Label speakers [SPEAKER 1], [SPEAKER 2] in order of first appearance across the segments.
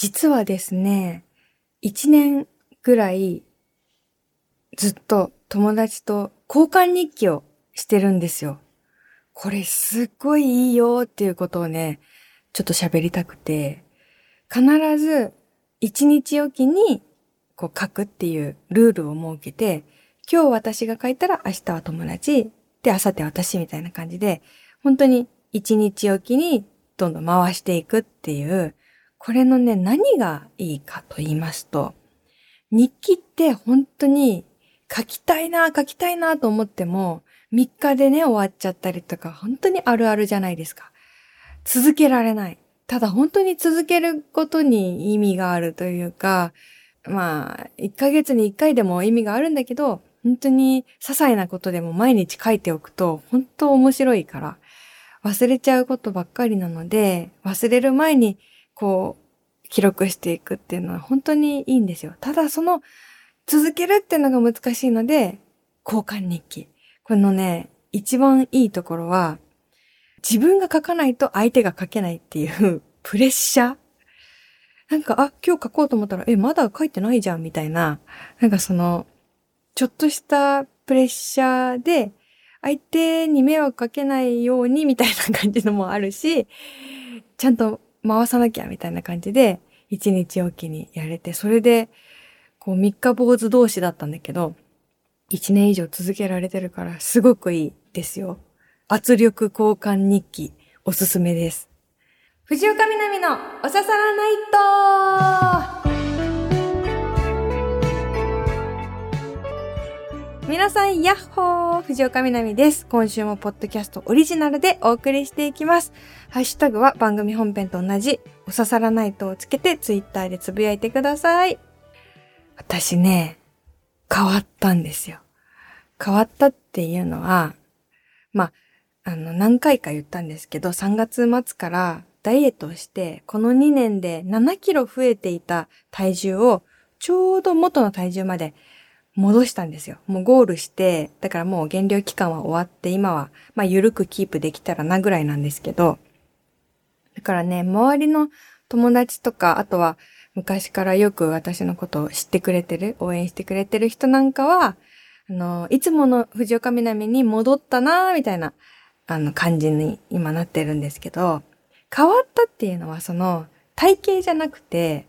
[SPEAKER 1] 実はですね、一年ぐらいずっと友達と交換日記をしてるんですよ。これすっごいいいよっていうことをね、ちょっと喋りたくて、必ず一日おきにこう書くっていうルールを設けて、今日私が書いたら明日は友達、で、明後日私みたいな感じで、本当に一日おきにどんどん回していくっていう、これのね、何がいいかと言いますと、日記って本当に書きたいな、書きたいなと思っても、3日でね、終わっちゃったりとか、本当にあるあるじゃないですか。続けられない。ただ本当に続けることに意味があるというか、まあ、1ヶ月に1回でも意味があるんだけど、本当に些細なことでも毎日書いておくと、本当面白いから、忘れちゃうことばっかりなので、忘れる前に、こう、記録していくっていうのは本当にいいんですよ。ただその、続けるっていうのが難しいので、交換日記。このね、一番いいところは、自分が書かないと相手が書けないっていう プレッシャーなんか、あ、今日書こうと思ったら、え、まだ書いてないじゃんみたいな、なんかその、ちょっとしたプレッシャーで、相手に迷惑かけないようにみたいな感じのもあるし、ちゃんと回さなきゃみたいな感じで、一日おきにやれて、それで、こう三日坊主同士だったんだけど、一年以上続けられてるから、すごくいいですよ。圧力交換日記、おすすめです。藤岡みなみのおささらナイト皆さん、やっほー藤岡みなみです。今週もポッドキャストオリジナルでお送りしていきます。ハッシュタグは番組本編と同じ、おささらナイトをつけてツイッターでつぶやいてください。私ね、変わったんですよ。変わったっていうのは、まあ、あの、何回か言ったんですけど、3月末からダイエットをして、この2年で7キロ増えていた体重を、ちょうど元の体重まで戻したんですよ。もうゴールして、だからもう減量期間は終わって、今は、まあ、ゆるくキープできたらなぐらいなんですけど、だからね、周りの友達とか、あとは昔からよく私のことを知ってくれてる、応援してくれてる人なんかは、あの、いつもの藤岡みなみに戻ったなみたいな、あの、感じに今なってるんですけど、変わったっていうのはその、体型じゃなくて、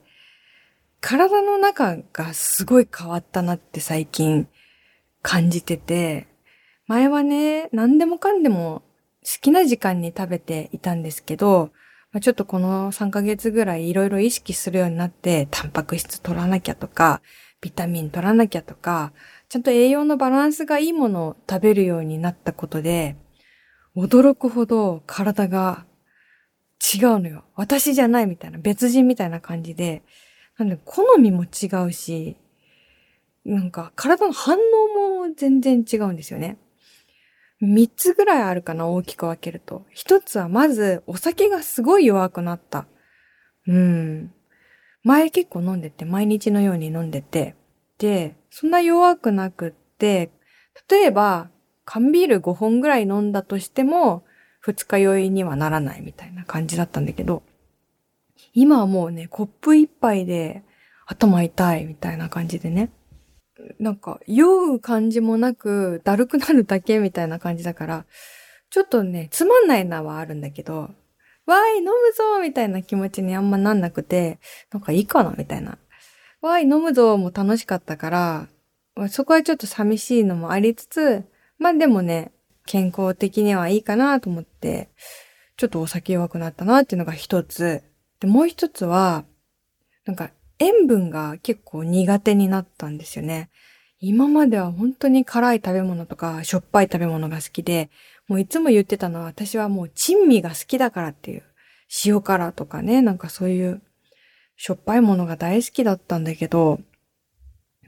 [SPEAKER 1] 体の中がすごい変わったなって最近感じてて、前はね、何でもかんでも好きな時間に食べていたんですけど、まあ、ちょっとこの3ヶ月ぐらいいろいろ意識するようになって、タンパク質取らなきゃとか、ビタミン取らなきゃとか、ちゃんと栄養のバランスがいいものを食べるようになったことで、驚くほど体が違うのよ。私じゃないみたいな、別人みたいな感じで、なんで、好みも違うし、なんか、体の反応も全然違うんですよね。三つぐらいあるかな、大きく分けると。一つはまず、お酒がすごい弱くなった。うん。前結構飲んでて、毎日のように飲んでて。で、そんな弱くなくって、例えば、缶ビール5本ぐらい飲んだとしても、二日酔いにはならないみたいな感じだったんだけど、今はもうね、コップ一杯で頭痛いみたいな感じでね。なんか、酔う感じもなく、だるくなるだけみたいな感じだから、ちょっとね、つまんないなはあるんだけど、わーい、飲むぞみたいな気持ちにあんまなんなくて、なんかいいかなみたいな。わーい、飲むぞも楽しかったから、そこはちょっと寂しいのもありつつ、まあでもね、健康的にはいいかなと思って、ちょっとお酒弱くなったなっていうのが一つ。で、もう一つは、なんか塩分が結構苦手になったんですよね。今までは本当に辛い食べ物とかしょっぱい食べ物が好きで、もういつも言ってたのは私はもう珍味が好きだからっていう。塩辛とかね、なんかそういうしょっぱいものが大好きだったんだけど、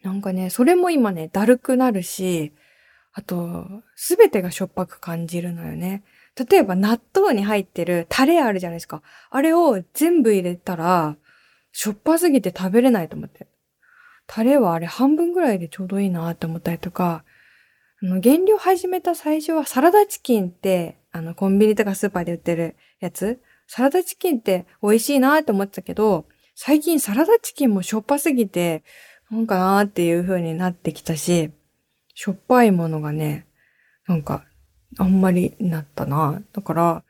[SPEAKER 1] なんかね、それも今ね、だるくなるし、あと、すべてがしょっぱく感じるのよね。例えば納豆に入ってるタレあるじゃないですか。あれを全部入れたら、しょっぱすぎて食べれないと思って。タレはあれ半分ぐらいでちょうどいいなって思ったりとか、あの、原料始めた最初はサラダチキンって、あの、コンビニとかスーパーで売ってるやつ、サラダチキンって美味しいなって思ってたけど、最近サラダチキンもしょっぱすぎて、なんかなーっていう風になってきたし、しょっぱいものがね、なんか、あんまりなったな。だから、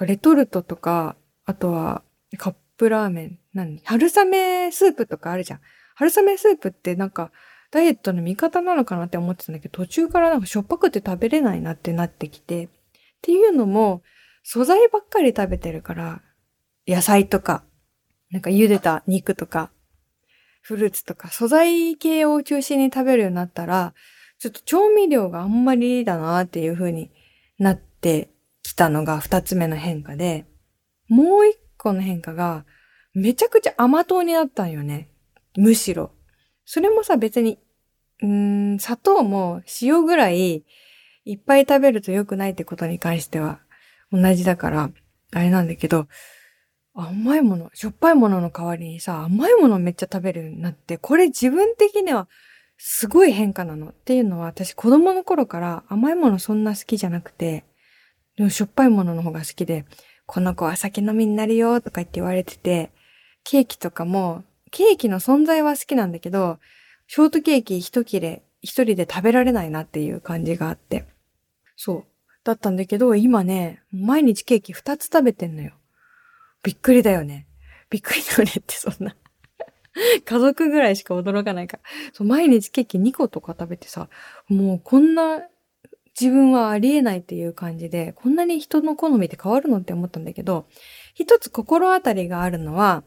[SPEAKER 1] レトルトとか、あとはカップラーメン、何？春雨スープとかあるじゃん。春雨スープってなんか、ダイエットの味方なのかなって思ってたんだけど、途中からなんかしょっぱくて食べれないなってなってきて、っていうのも、素材ばっかり食べてるから、野菜とか、なんか茹でた肉とか、フルーツとか、素材系を中心に食べるようになったら、ちょっと調味料があんまりだなっていう風になってきたのが二つ目の変化で、もう一個の変化が、めちゃくちゃ甘党になったんよね。むしろ。それもさ、別に、うん、砂糖も塩ぐらいいっぱい食べると良くないってことに関しては同じだから、あれなんだけど、甘いもの、しょっぱいものの代わりにさ、甘いものめっちゃ食べるようになって、これ自分的にはすごい変化なの。っていうのは私子供の頃から甘いものそんな好きじゃなくて、でもしょっぱいものの方が好きで、この子は酒飲みになるよとか言って言われてて、ケーキとかもケーキの存在は好きなんだけど、ショートケーキ一切れ、一人で食べられないなっていう感じがあって。そう。だったんだけど、今ね、毎日ケーキ二つ食べてんのよ。びっくりだよね。びっくりだよねってそんな 家族ぐらいしか驚かないから。そう、毎日ケーキ2個とか食べてさ、もうこんな自分はありえないっていう感じで、こんなに人の好みって変わるのって思ったんだけど、一つ心当たりがあるのは、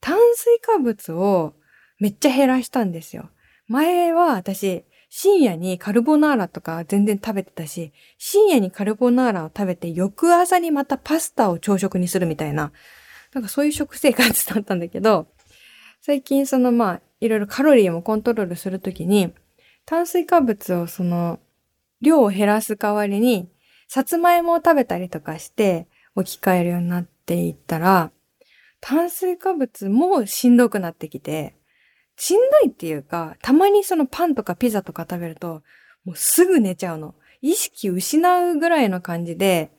[SPEAKER 1] 炭水化物をめっちゃ減らしたんですよ。前は私、深夜にカルボナーラとか全然食べてたし、深夜にカルボナーラを食べて翌朝にまたパスタを朝食にするみたいな、なんかそういう食生活だったんだけど、最近そのまあ、いろいろカロリーもコントロールするときに、炭水化物をその、量を減らす代わりに、さつまいもを食べたりとかして置き換えるようになっていったら、炭水化物もしんどくなってきて、しんどいっていうか、たまにそのパンとかピザとか食べると、もうすぐ寝ちゃうの。意識失うぐらいの感じで、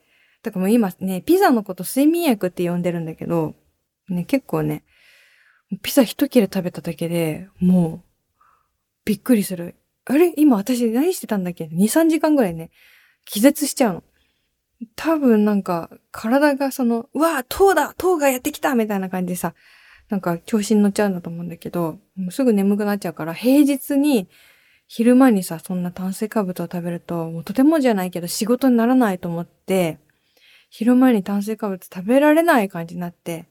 [SPEAKER 1] だからもう今ね、ピザのこと睡眠薬って呼んでるんだけど、ね、結構ね、ピザ一切れ食べただけで、もう、びっくりする。あれ？今私何してたんだっけ ?2、3時間ぐらいね、気絶しちゃうの。多分なんか、体がその、うわぁ糖だ糖がやってきたみたいな感じでさ、なんか調子に乗っちゃうんだと思うんだけど、もうすぐ眠くなっちゃうから、平日に昼間にさ、そんな炭水化物を食べると、もうとてもじゃないけど仕事にならないと思って、昼間に炭水化物食べられない感じになって、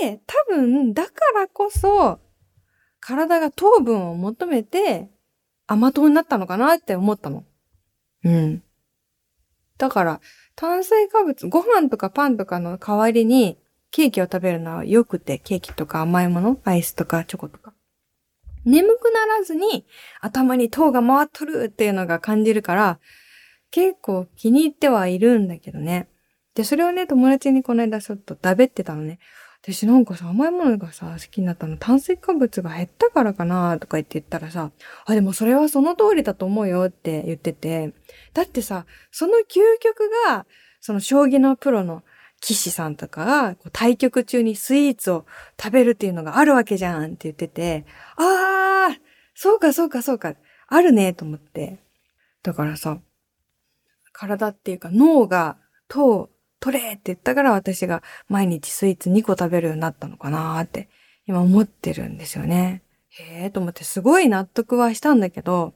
[SPEAKER 1] で、多分、だからこそ、体が糖分を求めて甘党になったのかなって思ったの。うん。だから、炭水化物、ご飯とかパンとかの代わりにケーキを食べるのは良くて、ケーキとか甘いもの、アイスとかチョコとか。眠くならずに頭に糖が回っとるっていうのが感じるから、結構気に入ってはいるんだけどね。で、それをね、友達にこの間ちょっと食べってたのね。私なんかさ、甘いものがさ、好きになったの。炭水化物が減ったからかなとか言って言ったらさ、あ、でもそれはその通りだと思うよって言ってて、だってさ、その究極が、その将棋のプロの騎士さんとかが対局中にスイーツを食べるっていうのがあるわけじゃんって言ってて、あー、そうかそうかそうか、あるねと思って。だからさ、体っていうか脳が糖取れって言ったから私が毎日スイーツ2個食べるようになったのかなーって今思ってるんですよね。へえと思ってすごい納得はしたんだけど、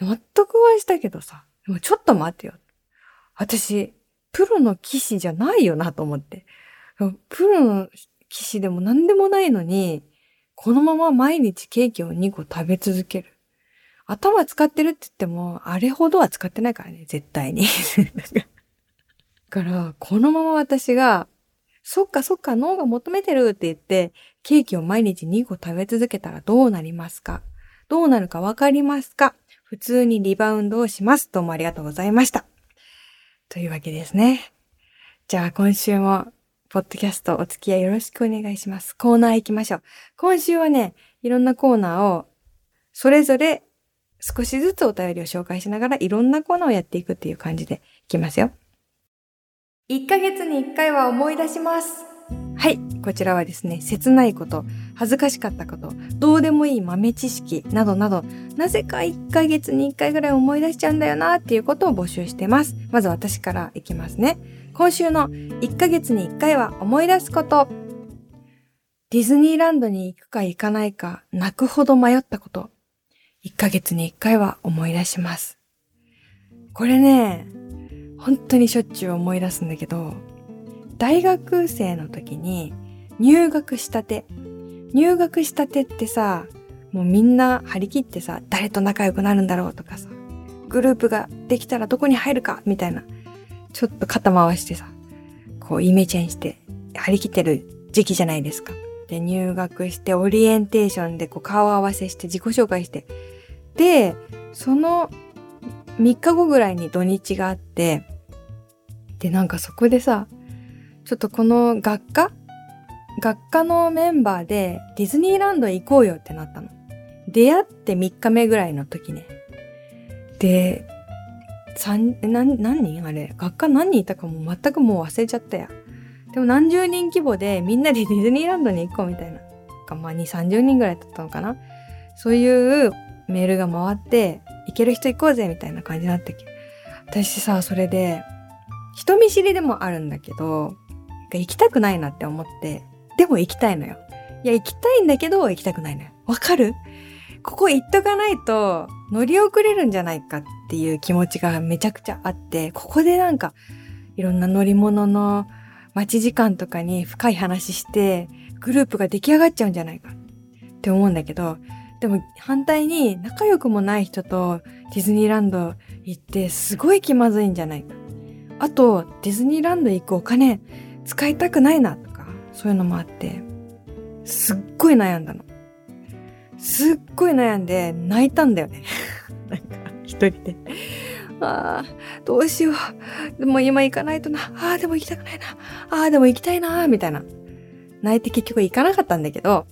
[SPEAKER 1] 納得はしたけどさ、でもちょっと待ってよ。私、プロの騎士じゃないよなと思って。プロの騎士でも何でもないのに、このまま毎日ケーキを2個食べ続ける。頭使ってるって言っても、あれほどは使ってないからね、絶対に。から、このまま私が、そっかそっか脳が求めてるって言って、ケーキを毎日2個食べ続けたらどうなりますか？どうなるかわかりますか？普通にリバウンドをします。どうもありがとうございました。というわけですね。じゃあ今週も、ポッドキャストお付き合いよろしくお願いします。コーナー行きましょう。今週はね、いろんなコーナーを、それぞれ少しずつお便りを紹介しながらいろんなコーナーをやっていくっていう感じでいきますよ。1ヶ月に1回は思い出します。はい、こちらはですね、切ないこと、恥ずかしかったこと、どうでもいい豆知識などなど、なぜか1ヶ月に1回ぐらい思い出しちゃうんだよなっていうことを募集してます。まず私からいきますね。今週の1ヶ月に1回は思い出すこと。ディズニーランドに行くか行かないか泣くほど迷ったこと。1ヶ月に1回は思い出します。これね、本当にしょっちゅう思い出すんだけど、大学生の時に入学したて。入学したてってさ、もうみんな張り切ってさ、誰と仲良くなるんだろうとかさ、グループができたらどこに入るかみたいな、ちょっと肩回してさ、こうイメチェンして張り切ってる時期じゃないですか。で、入学してオリエンテーションでこう顔合わせして自己紹介して。で、その3日後ぐらいに土日があって、で、なんかそこでさ、ちょっとこの学科？学科のメンバーでディズニーランド行こうよってなったの。出会って3日目ぐらいの時ね。で、三、何、何人？あれ学科何人いたかも全くもう忘れちゃったや。でも何十人規模でみんなでディズニーランドに行こうみたいな。かまあ2、30人ぐらいだったのかな。そういうメールが回って、行ける人行こうぜみたいな感じになってき私さ、それで、人見知りでもあるんだけど、行きたくないなって思って、でも行きたいのよ。いや、行きたいんだけど、行きたくないのよ。わかる？ここ行っとかないと乗り遅れるんじゃないかっていう気持ちがめちゃくちゃあって、ここでなんかいろんな乗り物の待ち時間とかに深い話してグループが出来上がっちゃうんじゃないかって思うんだけど、でも反対に仲良くもない人とディズニーランド行ってすごい気まずいんじゃないか。あと、ディズニーランド行くお金使いたくないなとか、そういうのもあって、すっごい悩んだの。すっごい悩んで泣いたんだよね。なんか、一人で。ああ、どうしよう。でも今行かないとな。ああ、でも行きたくないな。ああ、でも行きたいな。みたいな。泣いて結局行かなかったんだけど、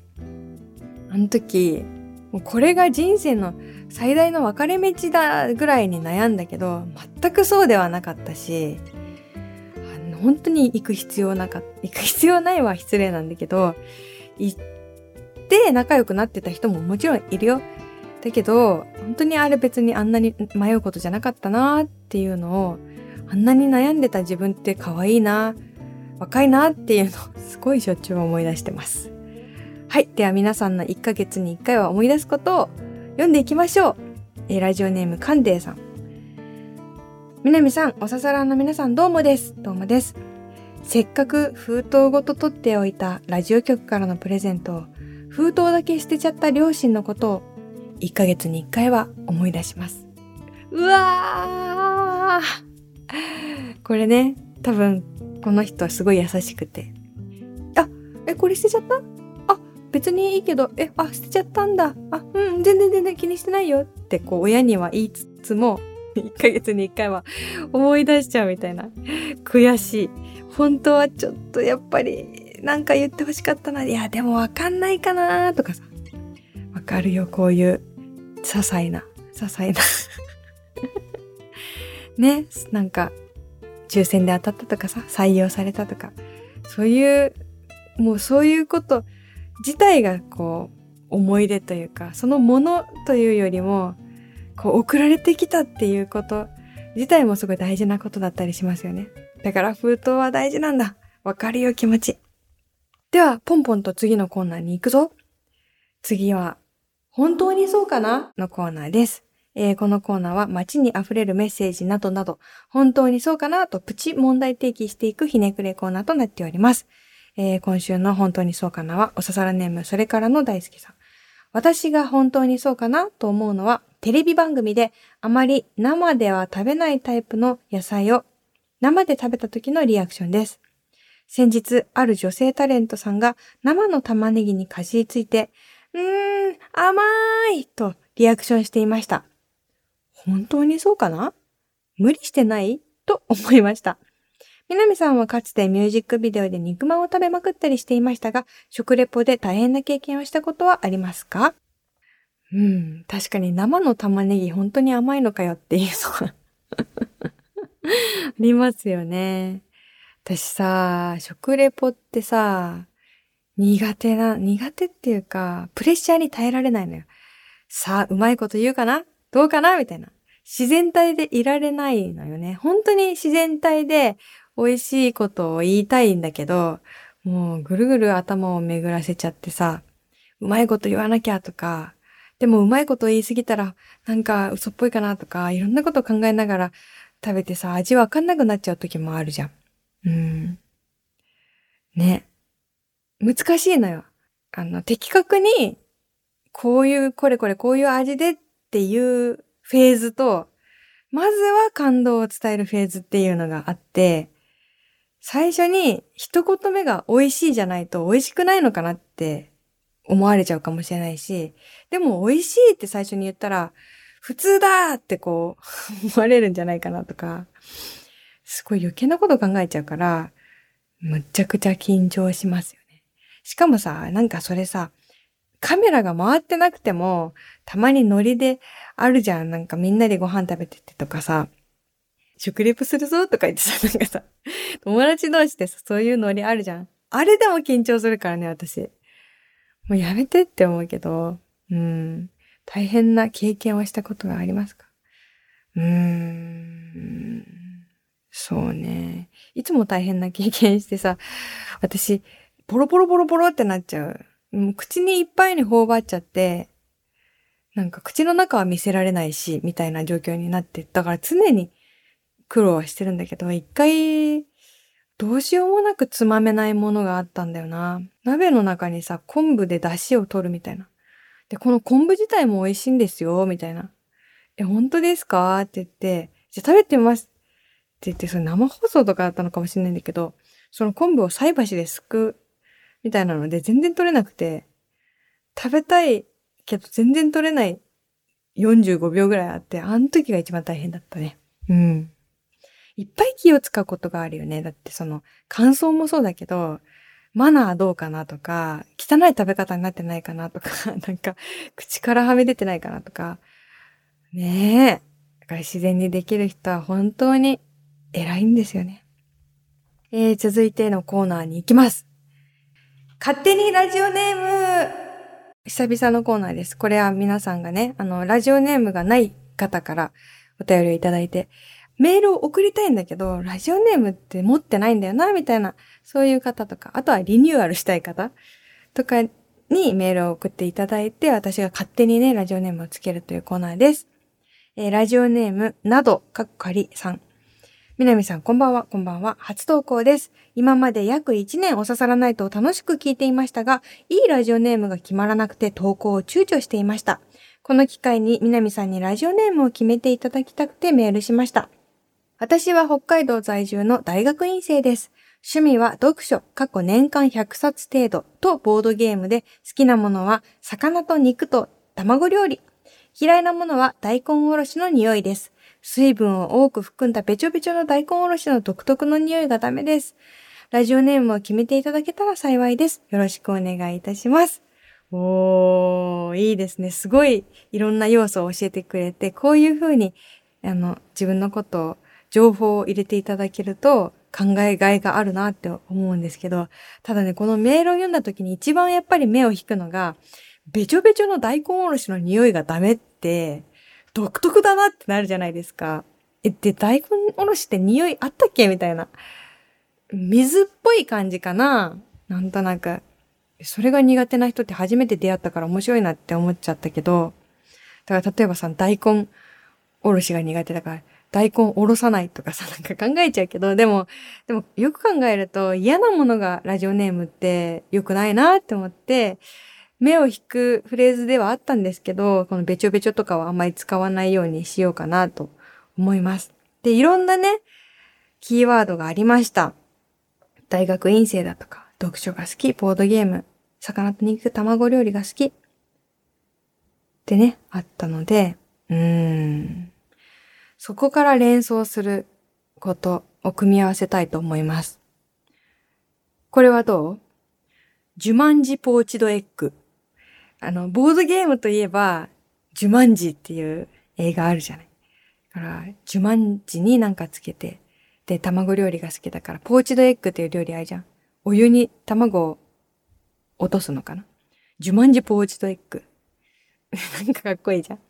[SPEAKER 1] あの時、もうこれが人生の最大の分かれ道だぐらいに悩んだけど、全くそうではなかったし、本当に行く必要なかっ。行く必要ないは失礼なんだけど、行って仲良くなってた人ももちろんいるよ。だけど、本当にあれ別にあんなに迷うことじゃなかったなっていうのを、あんなに悩んでた自分って可愛いな、若いなっていうのをすごいしょっちゅう思い出してます。はい。では皆さんの1ヶ月に1回は思い出すことを読んでいきましょう。えーラジオネームカンデイさん。みなみさん、おささらの皆さんどうもです。どうもです。せっかく封筒ごと取っておいたラジオ局からのプレゼントを封筒だけ捨てちゃった両親のことを1ヶ月に1回は思い出します。うわーこれね、多分この人はすごい優しくて。あ、え、これ捨てちゃった、別にいいけど、え、あ、捨てちゃったんだ。あ、うん、全然全然気にしてないよってこう親には言いつつも、1ヶ月に1回は思い出しちゃうみたいな。悔しい。本当はちょっとやっぱりなんか言ってほしかったな。いや、でもわかんないかなとかさ。わかるよ、こういう些細な、些細な。ね、なんか、抽選で当たったとかさ、採用されたとか、そういう、もうそういうこと自体がこう、思い出というか、そのものというよりも、こう、送られてきたっていうこと自体もすごい大事なことだったりしますよね。だから封筒は大事なんだ。わかるよ、気持ち。では、ポンポンと次のコーナーに行くぞ。次は、本当にそうかな？のコーナーです。えーこのコーナーは街に溢れるメッセージなどなど、本当にそうかな？とプチ問題提起していくひねくれコーナーとなっております。えー今週の本当にそうかなは、おささらネーム、それからの大好きさん。私が本当にそうかなと思うのは、テレビ番組であまり生では食べないタイプの野菜を生で食べた時のリアクションです。先日、ある女性タレントさんが生の玉ねぎにかじりついて、うーん、甘いとリアクションしていました。本当にそうかな？無理してない？と思いました。南さんはかつてミュージックビデオで肉まんを食べまくったりしていましたが、食レポで大変な経験をしたことはありますか？うん、確かに生の玉ねぎ本当に甘いのかよって言いそう ありますよね。私さ、食レポってさ、苦手な、苦手っていうか、プレッシャーに耐えられないのよ。さあ、うまいこと言うかな？どうかな？みたいな。自然体でいられないのよね。本当に自然体で美味しいことを言いたいんだけど、もうぐるぐる頭を巡らせちゃってさ、うまいこと言わなきゃとか、でもうまいこと言いすぎたらなんか嘘っぽいかなとか、いろんなこと考えながら食べてさ、味わかんなくなっちゃう時もあるじゃん。うん。ね。難しいのよ。あの、的確に、こういう、これこれこういう味でっていうフェーズと、まずは感動を伝えるフェーズっていうのがあって、最初に一言目が美味しいじゃないと美味しくないのかなって思われちゃうかもしれないし、でも美味しいって最初に言ったら、普通だってこう思われるんじゃないかなとか、すごい余計なこと考えちゃうから、むっちゃくちゃ緊張しますよね。しかもさ、なんかそれさ、カメラが回ってなくても、たまにノリであるじゃん。なんかみんなでご飯食べててとかさ、食レポするぞとか言ってさ、なんかさ、友達同士でさ、そういうノリあるじゃん。あれでも緊張するからね、私。もうやめてって思うけど、うん。大変な経験をしたことがありますか？うーん。そうね。いつも大変な経験してさ、私、ポロポロポロポロってなっちゃう。もう口にいっぱいに頬張っちゃって、なんか口の中は見せられないし、みたいな状況になって、だから常に苦労はしてるんだけど、一回、どうしようもなくつまめないものがあったんだよな。鍋の中にさ、昆布で出汁を取るみたいな。で、この昆布自体も美味しいんですよ、みたいな。え、本当ですか？って言って、じゃあ食べてますって言って、それ生放送とかだったのかもしれないんだけど、その昆布を菜箸ですくうみたいなので全然取れなくて、食べたいけど全然取れない45秒ぐらいあって、あの時が一番大変だったね。うん。いっぱい気を使うことがあるよね。だってその、乾燥もそうだけど、マナーどうかなとか、汚い食べ方になってないかなとか、なんか、口からはみ出てないかなとか、ねえ。だから自然にできる人は本当に偉いんですよね。えー、続いてのコーナーに行きます。勝手にラジオネーム久々のコーナーです。これは皆さんがね、あの、ラジオネームがない方からお便りをいただいて、メールを送りたいんだけど、ラジオネームって持ってないんだよな、みたいな、そういう方とか、あとはリニューアルしたい方とかにメールを送っていただいて、私が勝手にね、ラジオネームをつけるというコーナーです。えー、ラジオネーム、など、かっかりさん。みなみさん、こんばんは、こんばんは。初投稿です。今まで約1年お刺さらないと楽しく聞いていましたが、いいラジオネームが決まらなくて投稿を躊躇していました。この機会にみなみさんにラジオネームを決めていただきたくてメールしました。私は北海道在住の大学院生です。趣味は読書、過去年間100冊程度とボードゲームで好きなものは魚と肉と卵料理。嫌いなものは大根おろしの匂いです。水分を多く含んだべちょべちょの大根おろしの独特の匂いがダメです。ラジオネームを決めていただけたら幸いです。よろしくお願いいたします。おー、いいですね。すごいいろんな要素を教えてくれて、こういうふうに、あの、自分のことを情報を入れていただけると考えがいがあるなって思うんですけど、ただね、このメールを読んだ時に一番やっぱり目を引くのが、べちょべちょの大根おろしの匂いがダメって、独特だなってなるじゃないですか。え、で、大根おろしって匂いあったっけみたいな。水っぽい感じかななんとなく。それが苦手な人って初めて出会ったから面白いなって思っちゃったけど、だから例えばさ、大根おろしが苦手だから、大根おろさないとかさ、なんか考えちゃうけど、でも、でもよく考えると嫌なものがラジオネームって良くないなって思って、目を引くフレーズではあったんですけど、このべちょべちょとかはあんまり使わないようにしようかなと思います。で、いろんなね、キーワードがありました。大学院生だとか、読書が好き、ボードゲーム、魚と肉、卵料理が好き。ってね、あったので、うーん。そこから連想することを組み合わせたいと思います。これはどう？ジュマンジポーチドエッグ。あの、ボードゲームといえば、ジュマンジっていう映画あるじゃない。だから、ジュマンジになんかつけて、で、卵料理が好きだから、ポーチドエッグっていう料理あるじゃん。お湯に卵を落とすのかな？ジュマンジポーチドエッグ。なんかかっこいいじゃん。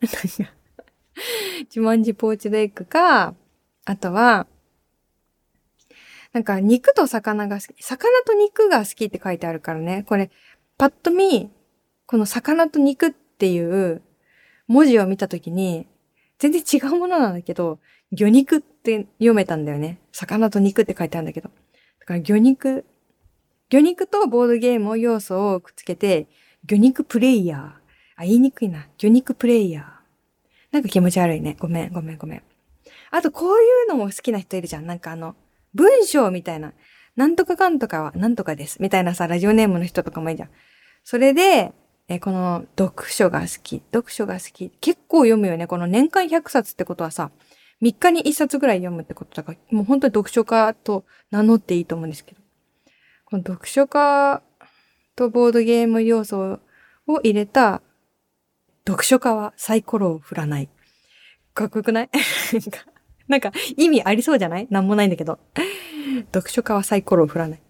[SPEAKER 1] ジュマンジポーチドエッグか、あとは、なんか肉と魚が好き。魚と肉が好きって書いてあるからね。これ、パッと見、この魚と肉っていう文字を見たときに、全然違うものなんだけど、魚肉って読めたんだよね。魚と肉って書いてあるんだけど。だから魚肉、魚肉とボードゲームを要素をくっつけて、魚肉プレイヤー。あ、言いにくいな。魚肉プレイヤー。なんか気持ち悪いね。ごめん、ごめん、ごめん。あと、こういうのも好きな人いるじゃん。なんかあの、文章みたいな。なんとかかんとかはなんとかです。みたいなさ、ラジオネームの人とかもいいじゃん。それで、えこの読書が好き。読書が好き。結構読むよね。この年間100冊ってことはさ、3日に1冊ぐらい読むってことだから、もう本当に読書家と名乗っていいと思うんですけど。この読書家とボードゲーム要素を入れた、読書家はサイコロを振らない。かっこよくない？なんか意味ありそうじゃない？なんもないんだけど。読書家はサイコロを振らない。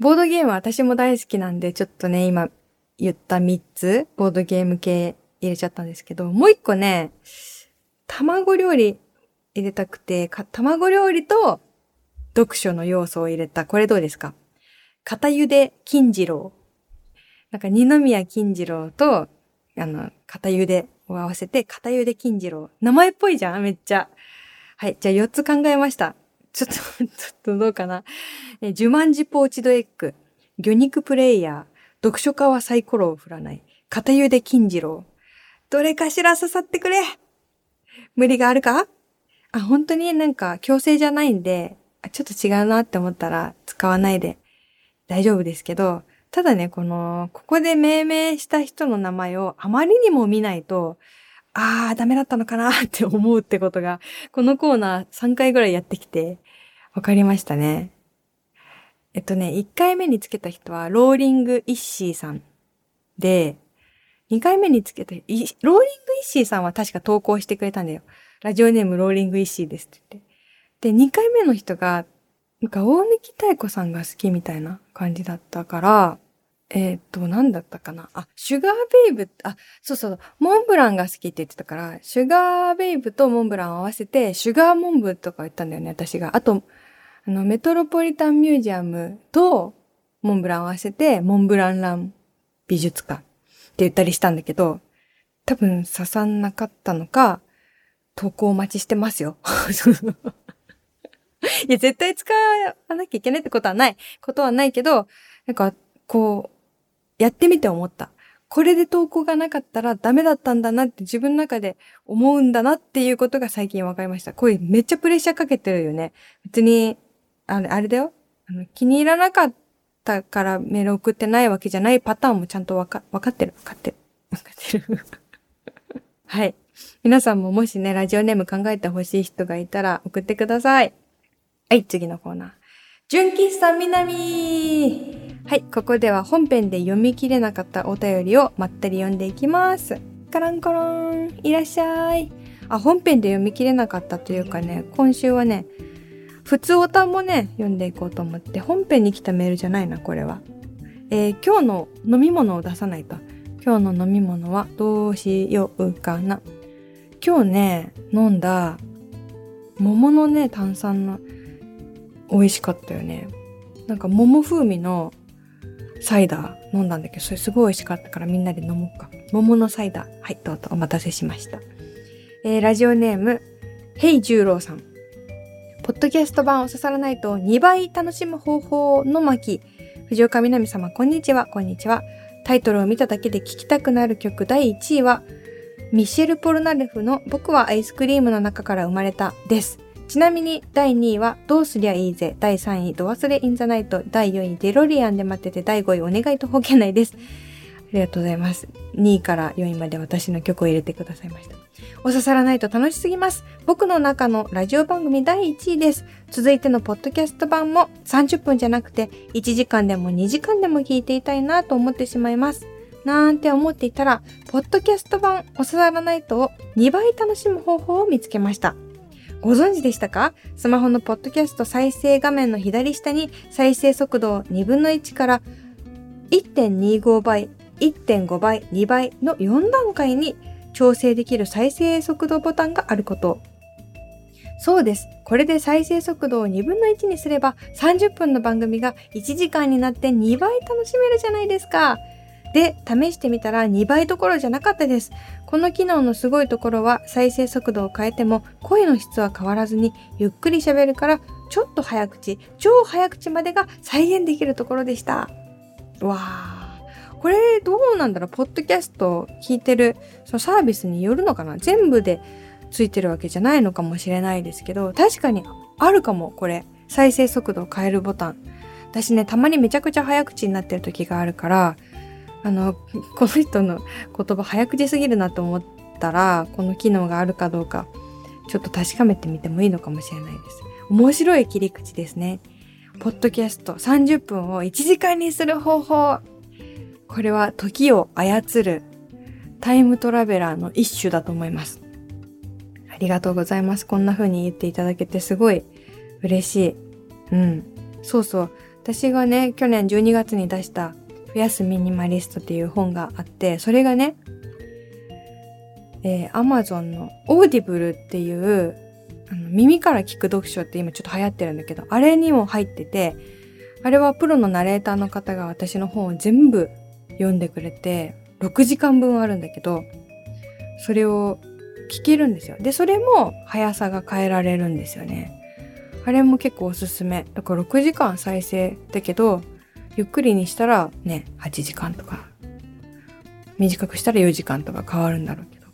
[SPEAKER 1] ボードゲームは私も大好きなんで、ちょっとね、今言った3つ、ボードゲーム系入れちゃったんですけど、もう一個ね、卵料理入れたくて、卵料理と読書の要素を入れた。これどうですか？片茹で金次郎。なんか二宮金次郎と、あの、片茹でを合わせて、片茹で金次郎。名前っぽいじゃんめっちゃ。はい。じゃあ4つ考えました。ちょっと、ちょっとどうかな。え、ジュマンジポーチドエッグ。魚肉プレイヤー。読書家はサイコロを振らない。片茹で金次郎。どれかしら刺さってくれ無理があるか？あ、本当になんか強制じゃないんで、ちょっと違うなって思ったら使わないで大丈夫ですけど、ただね、この、ここで命名した人の名前をあまりにも見ないと、あー、ダメだったのかな って思うってことが、このコーナー3回ぐらいやってきて、わかりましたね。えっとね、1回目につけた人は、ローリングイッシーさんで、2回目につけた、ローリングイッシーさんは確か投稿してくれたんだよ。ラジオネームローリングイッシーですって言って。で、2回目の人が、なんか大貫太子さんが好きみたいな感じだったから、えっ、と、なんだったかな？あ、シュガーベイブ、あ、そうそう、モンブランが好きって言ってたから、シュガーベイブとモンブランを合わせて、シュガーモンブとか言ったんだよね、私が。あと、あの、メトロポリタンミュージアムとモンブランを合わせて、モンブランラン美術館って言ったりしたんだけど、多分刺さんなかったのか、投稿お待ちしてますよ。いや、絶対使わなきゃいけないってことはない。ことはないけど、なんか、こう、やってみて思った。これで投稿がなかったらダメだったんだなって自分の中で思うんだなっていうことが最近分かりました。これめっちゃプレッシャーかけてるよね。別に、あれ、あれだよ。あの気に入らなかったからメール送ってないわけじゃないパターンもちゃんとわか、わかってる。わかってる。わかってる。はい。皆さんももしね、ラジオネーム考えてほしい人がいたら送ってください。はい、次のコーナー。純喫茶南はい、ここでは本編で読み切れなかったお便りをまったり読んでいきます。カランコロン、いらっしゃい。あ、本編で読み切れなかったというかね、今週はね、普通おたもね、読んでいこうと思って、本編に来たメールじゃないな、これは。えー、今日の飲み物を出さないと。今日の飲み物はどうしようかな。今日ね、飲んだ桃のね、炭酸の美味しかったよね。なんか桃風味のサイダー飲んだんだけど、それすごい美味しかったからみんなで飲もうか。桃のサイダー。はい、どうぞお待たせしました。えー、ラジオネーム、ヘイ十郎さん。ポッドキャスト版を刺さらないと2倍楽しむ方法の巻。藤岡みなみ様、こんにちは、こんにちは。タイトルを見ただけで聴きたくなる曲第1位は、ミシェル・ポルナレフの僕はアイスクリームの中から生まれたです。ちなみに第2位はどうすりゃいいぜ。第3位ド忘れインザナイト。第4位デロリアンで待ってて第5位お願いと保険内です。ありがとうございます。2位から4位まで私の曲を入れてくださいました。お刺さらないと楽しすぎます。僕の中のラジオ番組第1位です。続いてのポッドキャスト版も30分じゃなくて1時間でも2時間でも聞いていたいなと思ってしまいます。なんて思っていたら、ポッドキャスト版お刺さらないとを2倍楽しむ方法を見つけました。ご存知でしたか？スマホのポッドキャスト再生画面の左下に再生速度を2分の1から1.25倍、1.5倍、2倍の4段階に調整できる再生速度ボタンがあること。そうです。これで再生速度を2分の1にすれば30分の番組が1時間になって2倍楽しめるじゃないですか。で、試してみたら2倍どころじゃなかったです。この機能のすごいところは再生速度を変えても声の質は変わらずにゆっくり喋るからちょっと早口、超早口までが再現できるところでした。わあ。これどうなんだろう？ポッドキャスト聞いてるそのサービスによるのかな？全部でついてるわけじゃないのかもしれないですけど、確かにあるかも、これ。再生速度を変えるボタン。私ね、たまにめちゃくちゃ早口になってる時があるから、あの、この人の言葉早口すぎるなと思ったら、この機能があるかどうか、ちょっと確かめてみてもいいのかもしれないです。面白い切り口ですね。ポッドキャスト30分を1時間にする方法。これは時を操るタイムトラベラーの一種だと思います。ありがとうございます。こんな風に言っていただけてすごい嬉しい。うん。そうそう。私がね、去年12月に出した増やすミニマリストっていう本があって、それがね、えー、Amazon の Audible っていうあの耳から聞く読書って今ちょっと流行ってるんだけど、あれにも入ってて、あれはプロのナレーターの方が私の本を全部読んでくれて、6時間分あるんだけど、それを聞けるんですよ。で、それも速さが変えられるんですよね。あれも結構おすすめ。だから6時間再生だけど、ゆっくりにしたらね、8時間とか、短くしたら4時間とか変わるんだろうけど。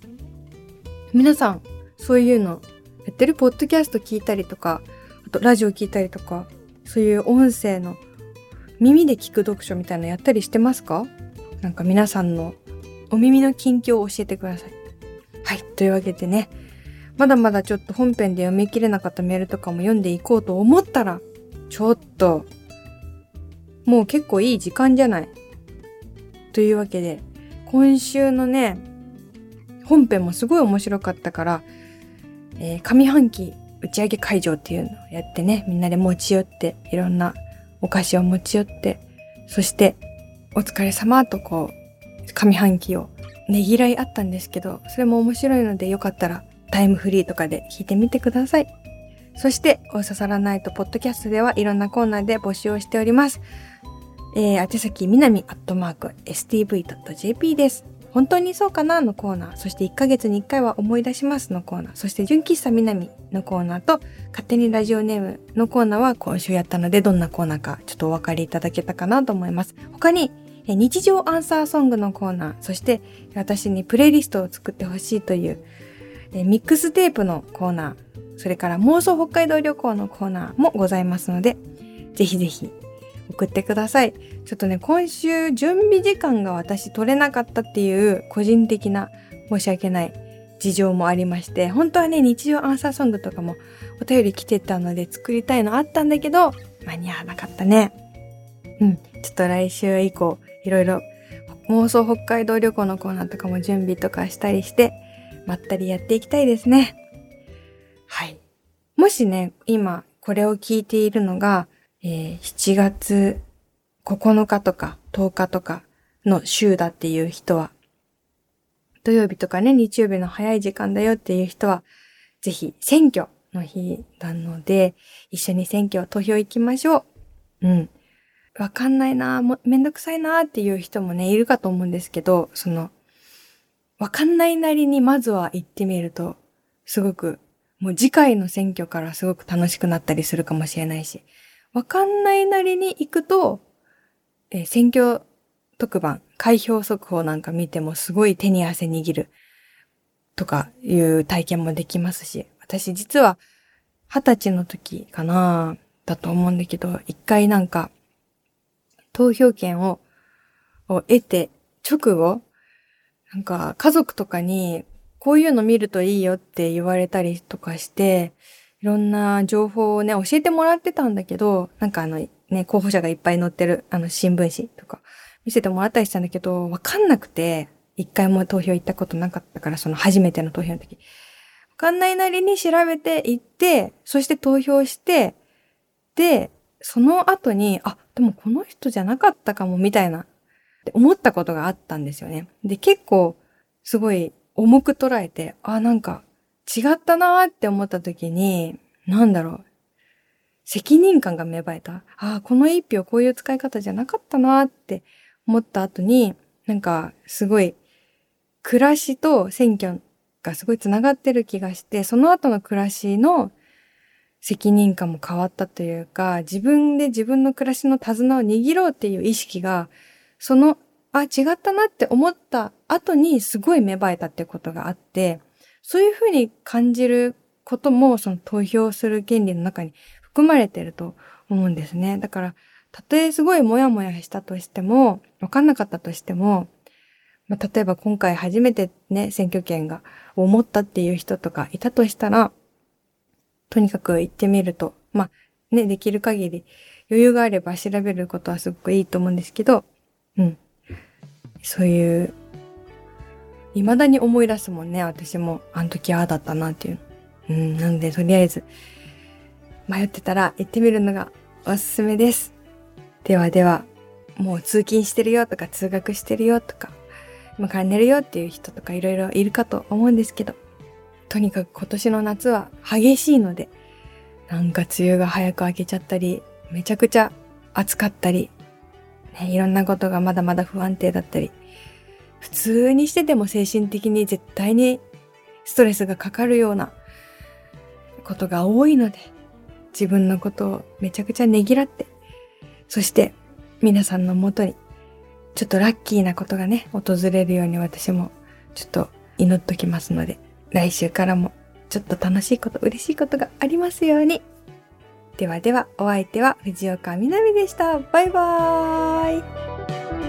[SPEAKER 1] 皆さん、そういうのやってるポッドキャスト聞いたりとか、あとラジオ聞いたりとか、そういう音声の耳で聞く読書みたいなのやったりしてますか？なんか皆さんのお耳の近況を教えてください。はい。というわけでね、まだまだちょっと本編で読み切れなかったメールとかも読んでいこうと思ったら、ちょっともう結構いい時間じゃない。というわけで、今週のね、本編もすごい面白かったから、えー、上半期打ち上げ会場っていうのをやってね、みんなで持ち寄って、いろんなお菓子を持ち寄って、そして、お疲れ様とこう、上半期をねぎらいあったんですけど、それも面白いのでよかったらタイムフリーとかで聞いてみてください。そして、お刺さらないとポッドキャストではいろんなコーナーで募集をしております。えー、宛先みなみアットマーク stv.jp です。本当にそうかなのコーナー、そして1ヶ月に1回は思い出しますのコーナー、そして純喫茶みなみのコーナーと、勝手にラジオネームのコーナーは今週やったのでどんなコーナーかちょっとお分かりいただけたかなと思います。他に、日常アンサーソングのコーナー、そして私にプレイリストを作ってほしいというミックステープのコーナー、それから妄想北海道旅行のコーナーもございますので、ぜひぜひ送ってください。ちょっとね、今週準備時間が私取れなかったっていう個人的な申し訳ない事情もありまして、本当はね、日常アンサーソングとかもお便り来てたので作りたいのあったんだけど、間に合わなかったね。うん。ちょっと来週以降、いろいろ妄想北海道旅行のコーナーとかも準備とかしたりして、まったりやっていきたいですね。はい。もしね、今これを聞いているのが、えー、7月9日とか10日とかの週だっていう人は、土曜日とかね、日曜日の早い時間だよっていう人は、ぜひ選挙の日なので、一緒に選挙投票行きましょう。うん。わかんないなもめんどくさいなっていう人もね、いるかと思うんですけど、その、わかんないなりにまずは行ってみると、すごく、もう次回の選挙からすごく楽しくなったりするかもしれないし、わかんないなりに行くと、えー、選挙特番、開票速報なんか見てもすごい手に汗握るとかいう体験もできますし、私実は二十歳の時かなだと思うんだけど、一回なんか投票権をを得て直後、なんか家族とかにこういうの見るといいよって言われたりとかして、いろんな情報をね、教えてもらってたんだけど、なんかあの、ね、候補者がいっぱい載ってる、あの、新聞紙とか、見せてもらったりしたんだけど、わかんなくて、一回も投票行ったことなかったから、その初めての投票の時。わかんないなりに調べていって、そして投票して、で、その後に、あ、でもこの人じゃなかったかも、みたいな、って思ったことがあったんですよね。で、結構、すごい重く捉えて、あ、なんか、違ったなーって思った時に、なんだろう。責任感が芽生えた。ああ、この一票こういう使い方じゃなかったなーって思った後に、なんか、すごい、暮らしと選挙がすごい繋がってる気がして、その後の暮らしの責任感も変わったというか、自分で自分の暮らしの手綱を握ろうっていう意識が、その、あ、違ったなって思った後にすごい芽生えたってことがあって、そういうふうに感じることも、その投票する権利の中に含まれてると思うんですね。だから、たとえすごいモヤモヤしたとしても、わかんなかったとしても、まあ、例えば今回初めてね、選挙権が思ったっていう人とかいたとしたら、とにかく行ってみると、まあ、ね、できる限り余裕があれば調べることはすごくいいと思うんですけど、うん。そういう、未だに思い出すもんね、私も。あの時ああだったなっていう。うん、なので、とりあえず、迷ってたら行ってみるのがおすすめです。ではでは、もう通勤してるよとか通学してるよとか、今から寝るよっていう人とかいろいろいるかと思うんですけど、とにかく今年の夏は激しいので、なんか梅雨が早く明けちゃったり、めちゃくちゃ暑かったり、ね、いろんなことがまだまだ不安定だったり、普通にしてても精神的に絶対にストレスがかかるようなことが多いので、自分のことをめちゃくちゃねぎらって、そして皆さんのもとにちょっとラッキーなことがね、訪れるように私もちょっと祈っときますので、来週からもちょっと楽しいこと、嬉しいことがありますように。ではでは、お相手は藤岡みなみでした。バイバーイ。